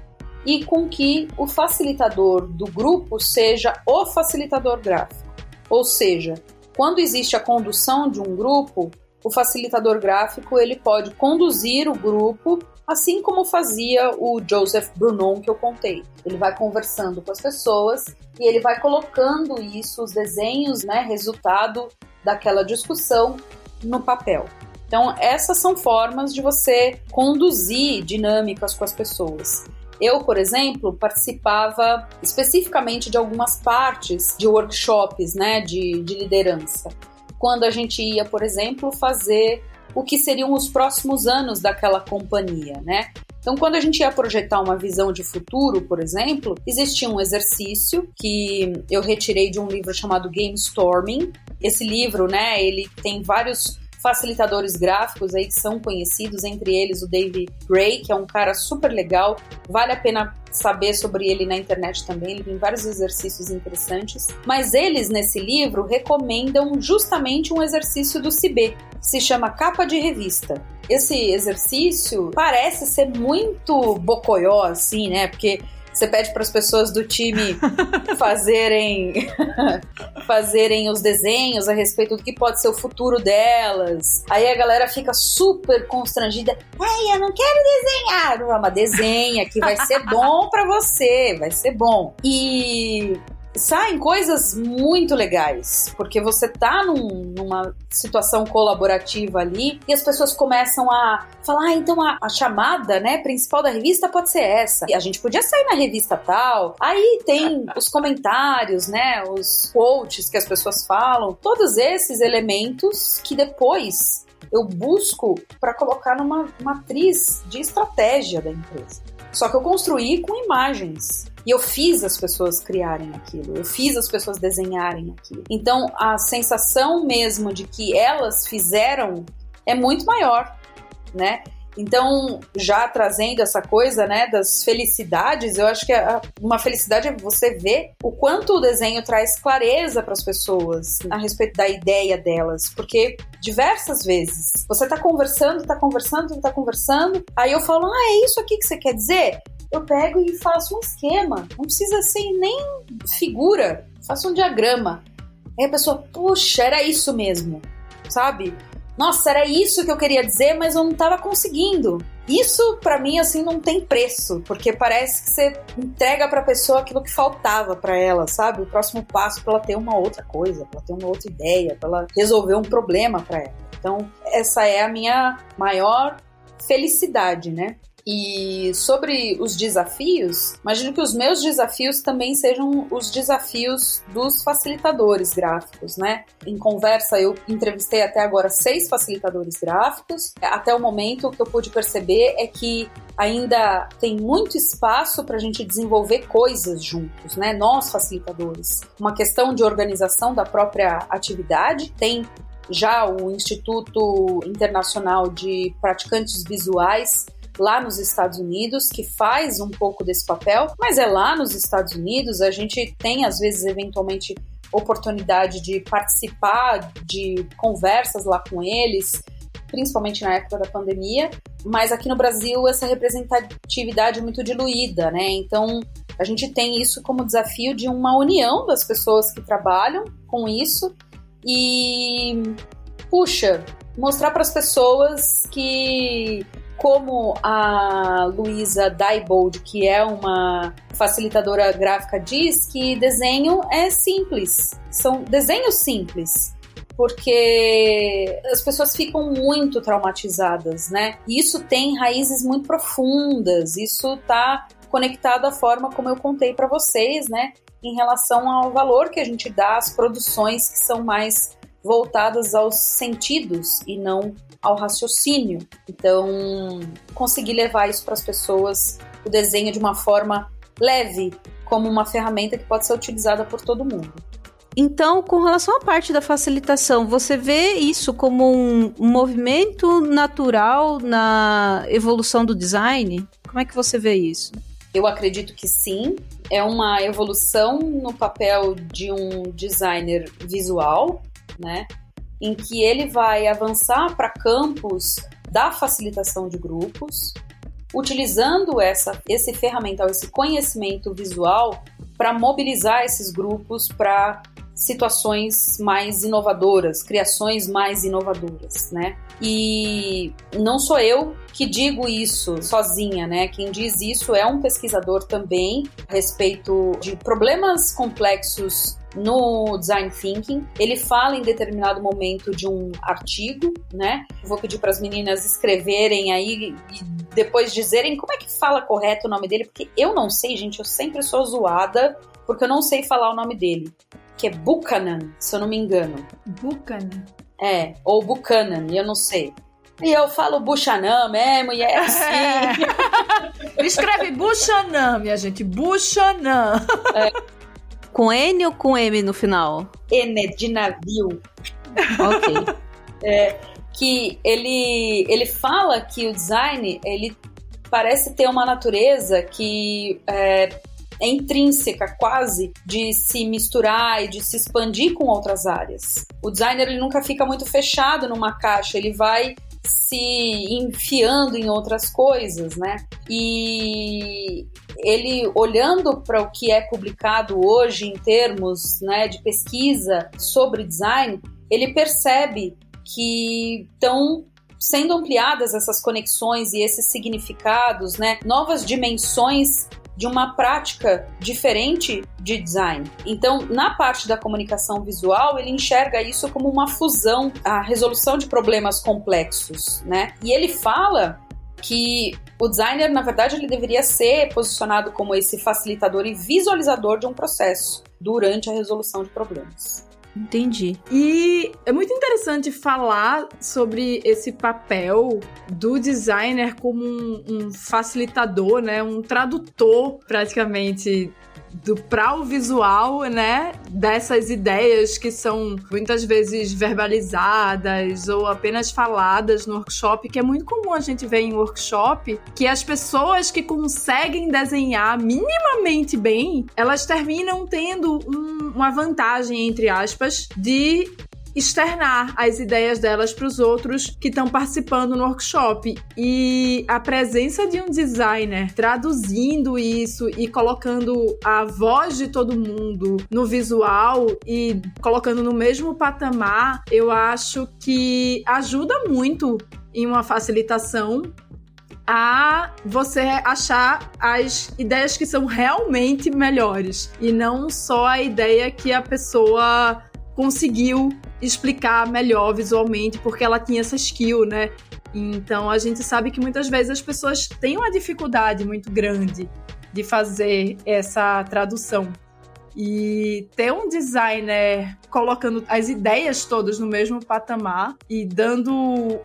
D: e com que o facilitador do grupo seja o facilitador gráfico. Ou seja, quando existe a condução de um grupo, o facilitador gráfico ele pode conduzir o grupo, assim como fazia o Joseph Brunon que eu contei. Ele vai conversando com as pessoas e ele vai colocando isso, os desenhos, né, resultado daquela discussão no papel. Então, essas são formas de você conduzir dinâmicas com as pessoas. Eu, por exemplo, participava especificamente de algumas partes de workshops né, de, de liderança quando a gente ia, por exemplo, fazer o que seriam os próximos anos daquela companhia, né? Então, quando a gente ia projetar uma visão de futuro, por exemplo, existia um exercício que eu retirei de um livro chamado Game Storming. Esse livro, né, ele tem vários facilitadores gráficos aí que são conhecidos, entre eles o Dave Gray, que é um cara super legal, vale a pena saber sobre ele na internet também, ele tem vários exercícios interessantes, mas eles nesse livro recomendam justamente um exercício do que se chama capa de revista. Esse exercício parece ser muito bocoió assim, né? Porque você pede para as pessoas do time fazerem fazerem os desenhos a respeito do que pode ser o futuro delas. Aí a galera fica super constrangida. Ai, eu não quero desenhar. Uma desenha que vai ser bom para você, vai ser bom. E saem coisas muito legais, porque você tá num, numa situação colaborativa ali e as pessoas começam a falar, ah, então a, a, chamada, né, principal da revista pode ser essa. E a gente podia sair na revista tal. Aí tem os comentários, né, os quotes que as pessoas falam, todos esses elementos que depois eu busco para colocar numa matriz de estratégia da empresa. Só que eu construí com imagens. E eu fiz as pessoas criarem aquilo, eu fiz as pessoas desenharem aquilo. Então a sensação mesmo de que elas fizeram é muito maior, né? Então, já trazendo essa coisa, né, das felicidades, eu acho que uma felicidade é você ver o quanto o desenho traz clareza para as pessoas a respeito da ideia delas, porque diversas vezes você tá conversando, tá conversando, tá conversando, aí eu falo: "Ah, é isso aqui que você quer dizer?" Eu pego e faço um esquema, não precisa ser nem figura, faço um diagrama. Aí a pessoa, puxa, era isso mesmo, sabe? Nossa, era isso que eu queria dizer, mas eu não estava conseguindo. Isso para mim assim não tem preço, porque parece que você entrega para a pessoa aquilo que faltava para ela, sabe? O próximo passo para ela ter uma outra coisa, para ela ter uma outra ideia, para ela resolver um problema para ela. Então, essa é a minha maior felicidade, né? E sobre os desafios, imagino que os meus desafios também sejam os desafios dos facilitadores gráficos, né? Em conversa, eu entrevistei até agora seis facilitadores gráficos. Até o momento, o que eu pude perceber é que ainda tem muito espaço para a gente desenvolver coisas juntos, né? Nós, facilitadores. Uma questão de organização da própria atividade, tem já o Instituto Internacional de Praticantes Visuais lá nos Estados Unidos, que faz um pouco desse papel, mas é lá nos Estados Unidos, a gente tem às vezes eventualmente oportunidade de participar de conversas lá com eles, principalmente na época da pandemia, mas aqui no Brasil essa representatividade é muito diluída, né? Então a gente tem isso como desafio de uma união das pessoas que trabalham com isso e puxa, mostrar para as pessoas que como a Luísa Daibold, que é uma facilitadora gráfica, diz que desenho é simples. São desenhos simples porque as pessoas ficam muito traumatizadas, né? E isso tem raízes muito profundas, isso tá conectado à forma como eu contei para vocês, né? Em relação ao valor que a gente dá às produções que são mais voltadas aos sentidos e não ao raciocínio. Então, conseguir levar isso para as pessoas, o desenho de uma forma leve, como uma ferramenta que pode ser utilizada por todo mundo.
A: Então, com relação à parte da facilitação, você vê isso como um, um movimento natural na evolução do design? Como é que você vê isso?
D: Eu acredito que sim. É uma evolução no papel de um designer visual, né? Em que ele vai avançar para campos da facilitação de grupos, utilizando essa, esse ferramental, esse conhecimento visual para mobilizar esses grupos para situações mais inovadoras, criações mais inovadoras, né? E não sou eu que digo isso sozinha, né? Quem diz isso é um pesquisador também a respeito de problemas complexos no design thinking. Ele fala em determinado momento de um artigo, né? Vou pedir para as meninas escreverem aí e depois dizerem como é que fala correto o nome dele, porque eu não sei, gente, eu sempre sou zoada porque eu não sei falar o nome dele, que é Buchanan, se eu não me engano.
B: Buchanan.
D: É, ou Buchanan, eu não sei. E eu falo Buchanan mesmo, e é assim.
B: Escreve Buchanan, minha gente, Buchanan.
A: É. Com N ou com M no final?
D: N de navio.
A: Ok.
D: é, que ele, ele fala que o design ele parece ter uma natureza que é, é intrínseca quase de se misturar e de se expandir com outras áreas. O designer ele nunca fica muito fechado numa caixa, ele vai se enfiando em outras coisas, né? E ele olhando para o que é publicado hoje em termos né, de pesquisa sobre design, ele percebe que estão sendo ampliadas essas conexões e esses significados, né? Novas dimensões de uma prática diferente de design. Então, na parte da comunicação visual, ele enxerga isso como uma fusão, a resolução de problemas complexos, né? E ele fala que o designer, na verdade, ele deveria ser posicionado como esse facilitador e visualizador de um processo durante a resolução de problemas.
A: Entendi.
B: E é muito interessante falar sobre esse papel do designer como um, um facilitador, né? Um tradutor, praticamente, do para o visual, né? Dessas ideias que são muitas vezes verbalizadas ou apenas faladas no workshop, que é muito comum a gente ver em workshop, que as pessoas que conseguem desenhar minimamente bem, elas terminam tendo um, uma vantagem, entre aspas, de externar as ideias delas para os outros que estão participando no workshop. E a presença de um designer traduzindo isso e colocando a voz de todo mundo no visual e colocando no mesmo patamar, eu acho que ajuda muito em uma facilitação a você achar as ideias que são realmente melhores e não só a ideia que a pessoa conseguiu explicar melhor visualmente, porque ela tinha essa skill, né? Então a gente sabe que muitas vezes as pessoas têm uma dificuldade muito grande de fazer essa tradução. E ter um designer colocando as ideias todas no mesmo patamar e dando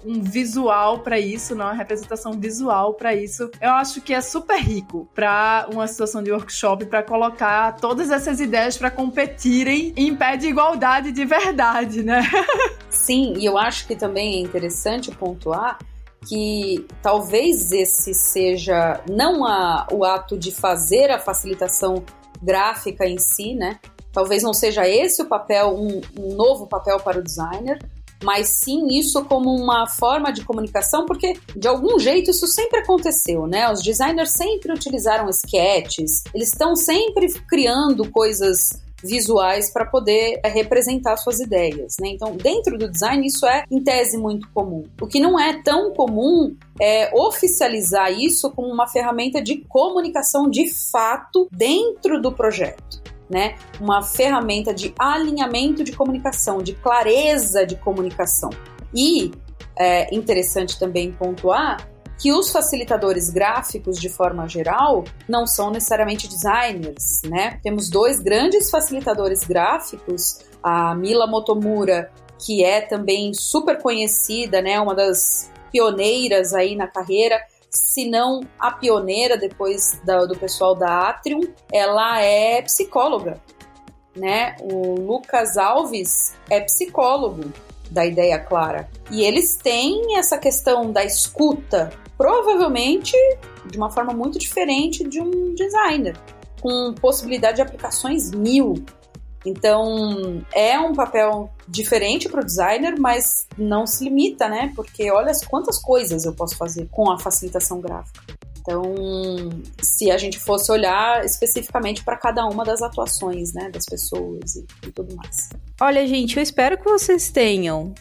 B: um visual para isso, não, uma representação visual para isso, eu acho que é super rico para uma situação de workshop para colocar todas essas ideias para competirem em pé de igualdade de verdade, né?
D: Sim, e eu acho que também é interessante pontuar que talvez esse seja não a, o ato de fazer a facilitação gráfica em si, né? Talvez não seja esse o papel, um, um novo papel para o designer, mas sim isso como uma forma de comunicação, porque de algum jeito isso sempre aconteceu, né? Os designers sempre utilizaram sketches, eles estão sempre criando coisas visuais para poder é, representar suas ideias, né? Então, dentro do design isso é em tese muito comum. O que não é tão comum é oficializar isso como uma ferramenta de comunicação de fato dentro do projeto. Né? Uma ferramenta de alinhamento de comunicação, de clareza de comunicação. E é interessante também pontuar que os facilitadores gráficos, de forma geral, não são necessariamente designers, né? Temos dois grandes facilitadores gráficos, a Mila Motomura, que é também super conhecida, né? Uma das pioneiras aí na carreira, se não a pioneira depois da, do pessoal da Atrium, ela é psicóloga, né? O Lucas Alves é psicólogo da ideia clara. E eles têm essa questão da escuta, provavelmente de uma forma muito diferente de um designer, com possibilidade de aplicações mil. Então, é um papel diferente para o designer, mas não se limita, né? Porque olha quantas coisas eu posso fazer com a facilitação gráfica. Então, se a gente fosse olhar especificamente para cada uma das atuações, né, das pessoas e, e tudo mais.
A: Olha, gente, eu espero que vocês tenham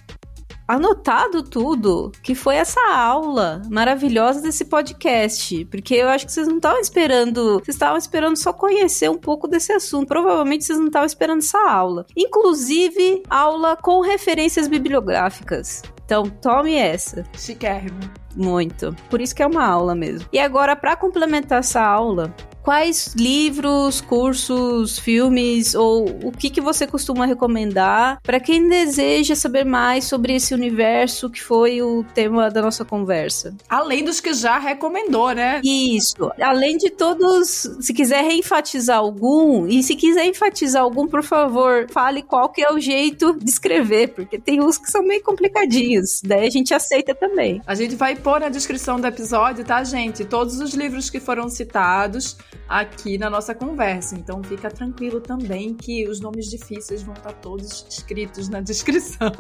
A: anotado tudo que foi essa aula maravilhosa desse podcast, porque eu acho que vocês não estavam esperando, vocês estavam esperando só conhecer um pouco desse assunto. Provavelmente vocês não estavam esperando essa aula. Inclusive, aula com referências bibliográficas. Então, tome essa.
B: Chiquérrimo.
A: Muito. Por isso que é uma aula mesmo. E agora, para complementar essa aula, quais livros, cursos, filmes ou o que, que você costuma recomendar para quem deseja saber mais sobre esse universo que foi o tema da nossa conversa?
B: Além dos que já recomendou, né?
A: Isso. Além de todos, se quiser reenfatizar algum, e se quiser enfatizar algum, por favor, fale qual que é o jeito de escrever, porque tem uns que são meio complicadinhos. Daí a gente aceita também.
B: A gente vai pôr na descrição do episódio, tá, gente? Todos os livros que foram citados aqui na nossa conversa. Então fica tranquilo também que os nomes difíceis vão estar todos escritos na descrição.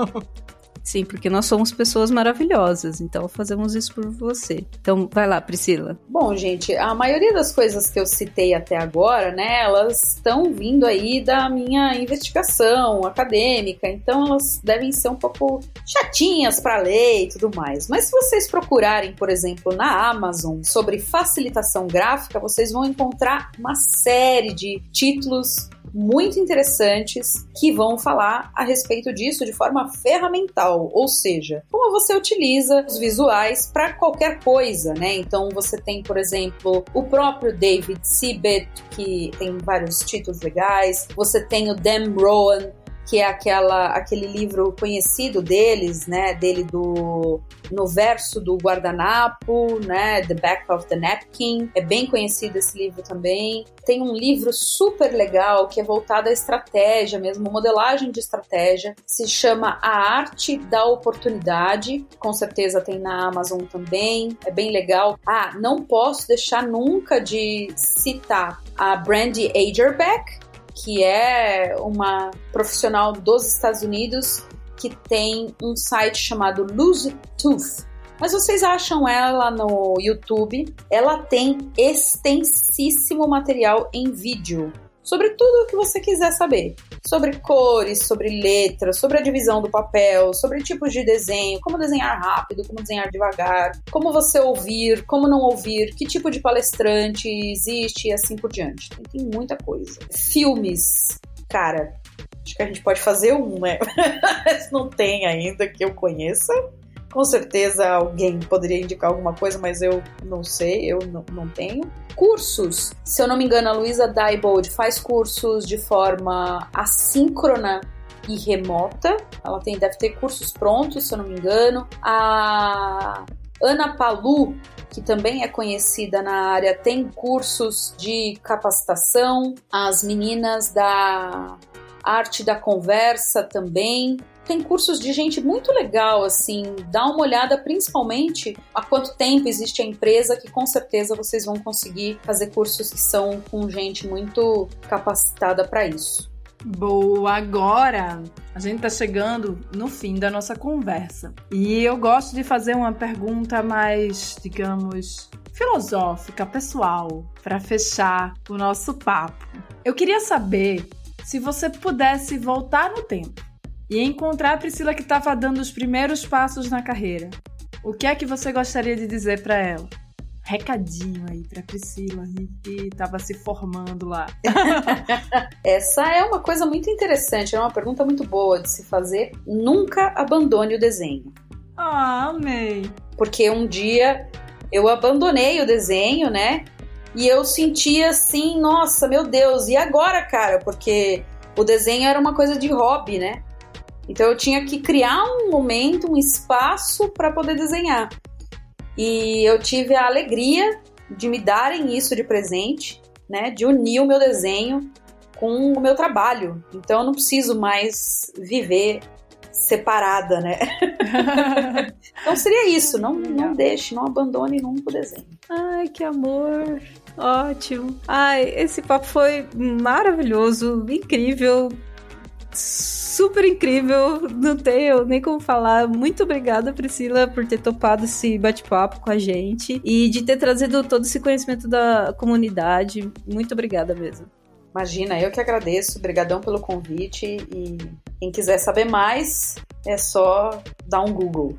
A: Sim, porque nós somos pessoas maravilhosas, então fazemos isso por você. Então, vai lá, Priscila.
D: Bom, gente, a maioria das coisas que eu citei até agora, né, elas estão vindo aí da minha investigação acadêmica, então elas devem ser um pouco chatinhas para ler e tudo mais. Mas se vocês procurarem, por exemplo, na Amazon sobre facilitação gráfica, vocês vão encontrar uma série de títulos muito interessantes que vão falar a respeito disso de forma ferramental, ou seja, como você utiliza os visuais para qualquer coisa, né? Então você tem, por exemplo, o próprio David Sibet, que tem vários títulos legais, você tem o Dan Rowan, que é aquela, aquele livro conhecido deles, né? Dele do no verso do guardanapo, né? The Back of the Napkin. É bem conhecido esse livro também. Tem um livro super legal que é voltado à estratégia mesmo, modelagem de estratégia. Se chama A Arte da Oportunidade. Com certeza tem na Amazon também. É bem legal. Ah, não posso deixar nunca de citar a Brandy Agerbeck, que é uma profissional dos Estados Unidos que tem um site chamado Lose Tooth. Mas vocês acham ela no YouTube? Ela tem extensíssimo material em vídeo sobre tudo o que você quiser saber. Sobre cores, sobre letras, sobre a divisão do papel, sobre tipos de desenho, como desenhar rápido, como desenhar devagar, como você ouvir, como não ouvir, que tipo de palestrante existe e assim por diante. Tem, muita coisa. Filmes, cara, acho que a gente pode fazer um, né? não tem ainda que eu conheça. Com certeza alguém poderia indicar alguma coisa, mas eu não sei, eu não, tenho. Cursos. Se eu não me engano, a Luísa Daibold faz cursos de forma assíncrona e remota. Ela tem, deve ter cursos prontos, se eu não me engano. A Ana Palu, que também é conhecida na área, tem cursos de capacitação. As meninas da Arte da Conversa também tem cursos de gente muito legal, assim, dá uma olhada principalmente há quanto tempo existe a empresa, que com certeza vocês vão conseguir fazer cursos que são com gente muito capacitada para isso.
B: Boa, agora a gente tá chegando no fim da nossa conversa. E eu gosto de fazer uma pergunta mais, digamos, filosófica, pessoal, para fechar o nosso papo. Eu queria saber se você pudesse voltar no tempo e encontrar a Priscila que estava dando os primeiros passos na carreira, o que é que você gostaria de dizer para ela? Recadinho aí para Priscila que estava se formando lá.
D: Essa é uma coisa muito interessante, é uma pergunta muito boa de se fazer. Nunca abandone o desenho.
B: Ah, amei.
D: Porque um dia eu abandonei o desenho, né? E eu sentia assim, nossa, meu Deus, e agora, cara? Porque o desenho era uma coisa de hobby, né? Então eu tinha que criar um momento, um espaço para poder desenhar. E eu tive a alegria de me darem isso de presente, né? De unir o meu desenho com o meu trabalho. Então eu não preciso mais viver separada, né? então seria isso, não, não deixe, não abandone nunca o desenho.
A: Ai, que amor! Ótimo. Ai, esse papo foi maravilhoso, incrível super incrível, não tenho nem como falar. Muito obrigada, Priscila, por ter topado esse bate-papo com a gente e de ter trazido todo esse conhecimento da comunidade. Muito obrigada mesmo.
D: Imagina, eu que agradeço. Obrigadão pelo convite e quem quiser saber mais é só dar um Google.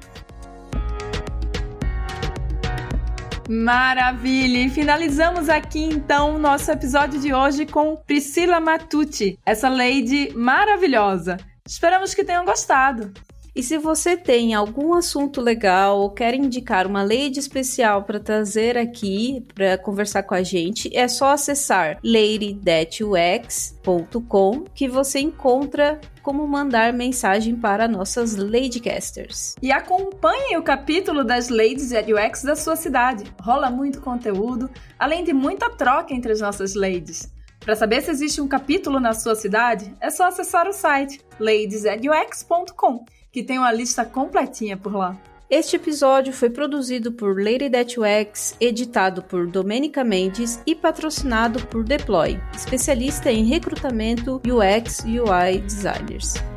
B: Maravilha! E finalizamos aqui então o nosso episódio de hoje com Priscila Matucci, essa lady maravilhosa. Esperamos que tenham gostado.
A: E se você tem algum assunto legal ou quer indicar uma lady especial para trazer aqui para conversar com a gente, é só acessar ladythatux.com que você encontra como mandar mensagem para nossas Ladycasters.
B: E acompanhe o capítulo das Ladies at UX da sua cidade. Rola muito conteúdo, além de muita troca entre as nossas ladies. Para saber se existe um capítulo na sua cidade, é só acessar o site ladiesadux.com que tem uma lista completinha por lá.
A: Este episódio foi produzido por Lady That UX, editado por Domenica Mendes e patrocinado por Deploy, especialista em recrutamento UX UI designers.